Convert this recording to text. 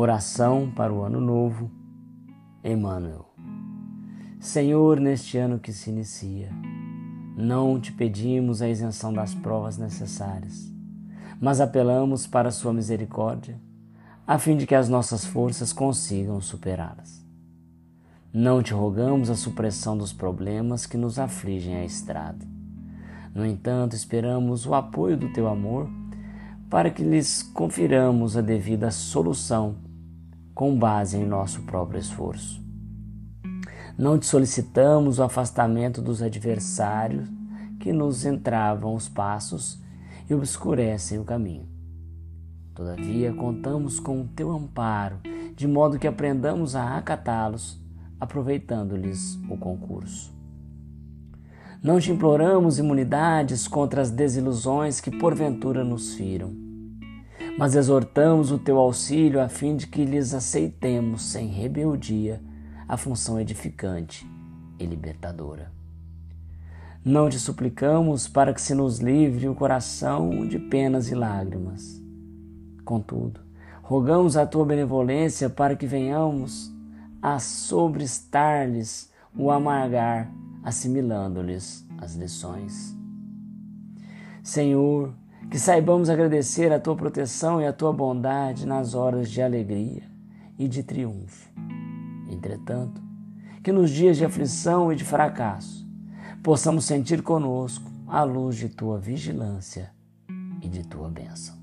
Oração para o Ano Novo, Emmanuel. Senhor, neste ano que se inicia, não te pedimos a isenção das provas necessárias, mas apelamos para a Sua misericórdia, a fim de que as nossas forças consigam superá-las. Não te rogamos a supressão dos problemas que nos afligem a estrada. No entanto, esperamos o apoio do teu amor para que lhes confiramos a devida solução com base em nosso próprio esforço. Não te solicitamos o afastamento dos adversários que nos entravam os passos e obscurecem o caminho. Todavia, contamos com o teu amparo, de modo que aprendamos a acatá-los, aproveitando-lhes o concurso. Não te imploramos imunidades contra as desilusões que porventura nos firam mas exortamos o teu auxílio a fim de que lhes aceitemos sem rebeldia a função edificante e libertadora. Não te suplicamos para que se nos livre o coração de penas e lágrimas. Contudo, rogamos a tua benevolência para que venhamos a sobrestar-lhes o amargar, assimilando-lhes as lições. Senhor, que saibamos agradecer a tua proteção e a tua bondade nas horas de alegria e de triunfo. Entretanto, que nos dias de aflição e de fracasso possamos sentir conosco a luz de tua vigilância e de tua bênção.